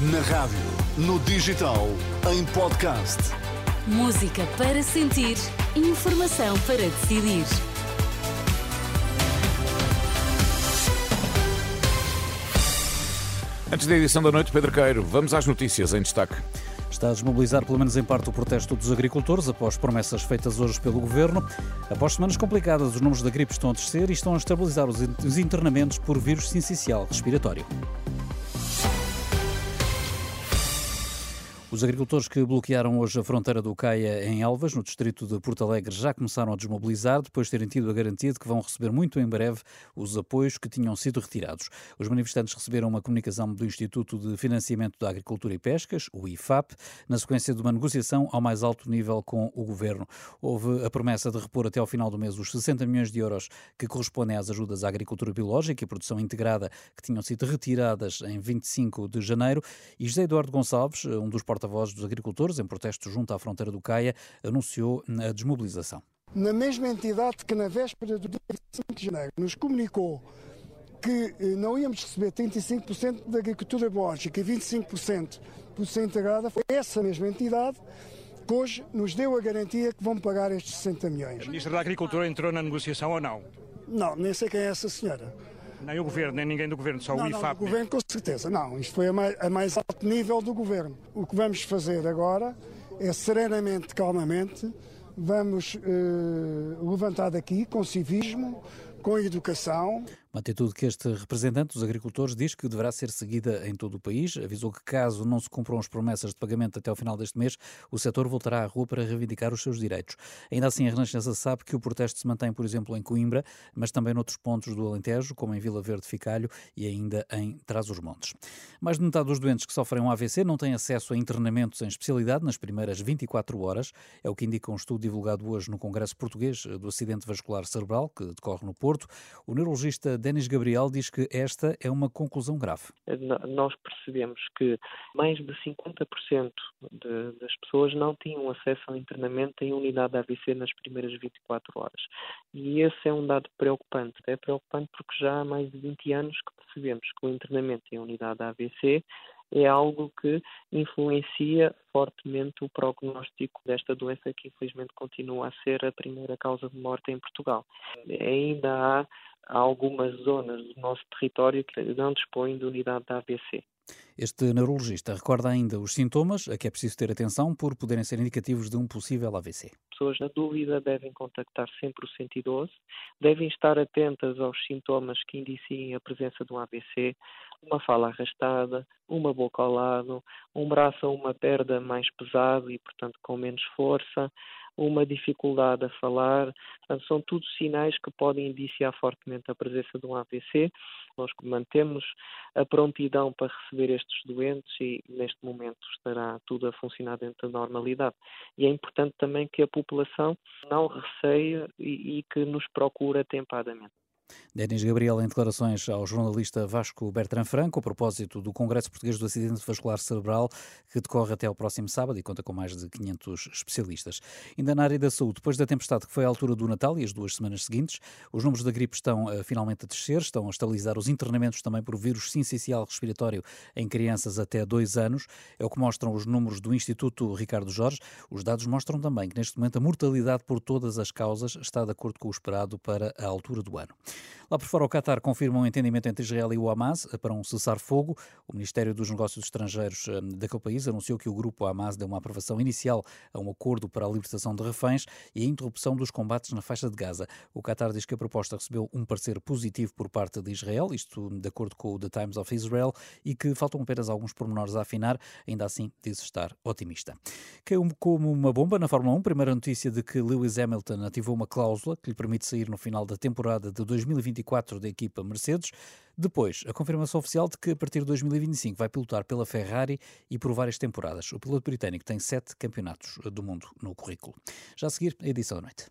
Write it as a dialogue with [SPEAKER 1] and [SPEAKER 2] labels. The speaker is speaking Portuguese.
[SPEAKER 1] Na rádio, no digital, em podcast.
[SPEAKER 2] Música para sentir, informação para decidir.
[SPEAKER 3] Antes da edição da noite, Pedro Queiro, vamos às notícias em destaque.
[SPEAKER 4] Está a desmobilizar pelo menos em parte o protesto dos agricultores após promessas feitas hoje pelo governo. Após semanas complicadas, os números da gripe estão a descer e estão a estabilizar os internamentos por vírus sincicial respiratório. Os agricultores que bloquearam hoje a fronteira do Caia em Elvas, no distrito de Porto Alegre, já começaram a desmobilizar depois de terem tido a garantia de que vão receber muito em breve os apoios que tinham sido retirados. Os manifestantes receberam uma comunicação do Instituto de Financiamento da Agricultura e Pescas, o IFAP, na sequência de uma negociação ao mais alto nível com o governo. Houve a promessa de repor até ao final do mês os 60 milhões de euros que correspondem às ajudas à agricultura biológica e produção integrada que tinham sido retiradas em 25 de janeiro. E José Eduardo Gonçalves, um dos porta porta-voz dos agricultores, em protesto junto à fronteira do Caia, anunciou a desmobilização.
[SPEAKER 5] Na mesma entidade que na véspera do dia 25 de janeiro nos comunicou que eh, não íamos receber 35% da agricultura biológica e 25% por integrada, foi essa mesma entidade que hoje nos deu a garantia que vão pagar estes 60 milhões.
[SPEAKER 6] A Ministra da Agricultura entrou na negociação ou não?
[SPEAKER 5] Não, nem sei quem é essa senhora.
[SPEAKER 6] Nem o Governo, nem ninguém do Governo, só
[SPEAKER 5] não,
[SPEAKER 6] o IFAP.
[SPEAKER 5] Não, o Governo com certeza. Não, isto foi a mais, a mais alto nível do Governo. O que vamos fazer agora é serenamente, calmamente, vamos uh, levantar daqui com civismo, com educação.
[SPEAKER 4] Uma atitude que este representante dos agricultores diz que deverá ser seguida em todo o país. Avisou que, caso não se cumpram as promessas de pagamento até ao final deste mês, o setor voltará à rua para reivindicar os seus direitos. Ainda assim, a Renascença sabe que o protesto se mantém, por exemplo, em Coimbra, mas também noutros pontos do Alentejo, como em Vila Verde Ficalho e ainda em Trás-os-Montes. Mais de metade dos doentes que sofrem um AVC não têm acesso a internamentos em especialidade nas primeiras 24 horas. É o que indica um estudo divulgado hoje no Congresso Português do Acidente Vascular Cerebral, que decorre no Porto. O neurologista Denis Gabriel diz que esta é uma conclusão grave.
[SPEAKER 7] Nós percebemos que mais de 50% de, das pessoas não tinham acesso ao internamento em unidade AVC nas primeiras 24 horas. E esse é um dado preocupante. É preocupante porque já há mais de 20 anos que percebemos que o internamento em unidade AVC é algo que influencia fortemente o prognóstico desta doença que infelizmente continua a ser a primeira causa de morte em Portugal. Ainda há algumas zonas do nosso território que não dispõem de unidade da AVC.
[SPEAKER 4] Este neurologista recorda ainda os sintomas a que é preciso ter atenção por poderem ser indicativos de um possível AVC.
[SPEAKER 7] Pessoas na dúvida devem contactar sempre o 112, devem estar atentas aos sintomas que indiciem a presença de um AVC, uma fala arrastada, uma boca ao lado, um braço ou uma perna mais pesado e, portanto, com menos força, uma dificuldade a falar. Portanto, são tudo sinais que podem indiciar fortemente a presença de um AVC. Nós mantemos a prontidão para receber estes doentes e, neste momento, estará tudo a funcionar dentro da normalidade. E é importante também que a população não receie e, e que nos procure atempadamente.
[SPEAKER 4] Denis Gabriel em declarações ao jornalista Vasco Bertrand Franco a propósito do Congresso Português do Acidente Vascular Cerebral que decorre até ao próximo sábado e conta com mais de 500 especialistas. Ainda na área da saúde, depois da tempestade que foi à altura do Natal e as duas semanas seguintes, os números da gripe estão uh, finalmente a descer, estão a estabilizar os internamentos também por vírus sincicial respiratório em crianças até dois anos. É o que mostram os números do Instituto Ricardo Jorge. Os dados mostram também que neste momento a mortalidade por todas as causas está de acordo com o esperado para a altura do ano. Lá por fora, o Qatar confirma um entendimento entre Israel e o Hamas para um cessar-fogo. O Ministério dos Negócios Estrangeiros hum, daquele país anunciou que o grupo Hamas deu uma aprovação inicial a um acordo para a libertação de reféns e a interrupção dos combates na faixa de Gaza. O Qatar diz que a proposta recebeu um parecer positivo por parte de Israel, isto de acordo com o The Times of Israel, e que faltam apenas alguns pormenores a afinar. Ainda assim, diz estar otimista. Caiu como uma bomba na Fórmula 1, primeira notícia de que Lewis Hamilton ativou uma cláusula que lhe permite sair no final da temporada de 2024 2024 da equipa Mercedes. Depois, a confirmação oficial de que a partir de 2025 vai pilotar pela Ferrari e por várias temporadas. O piloto britânico tem sete campeonatos do mundo no currículo. Já a seguir, a edição da noite.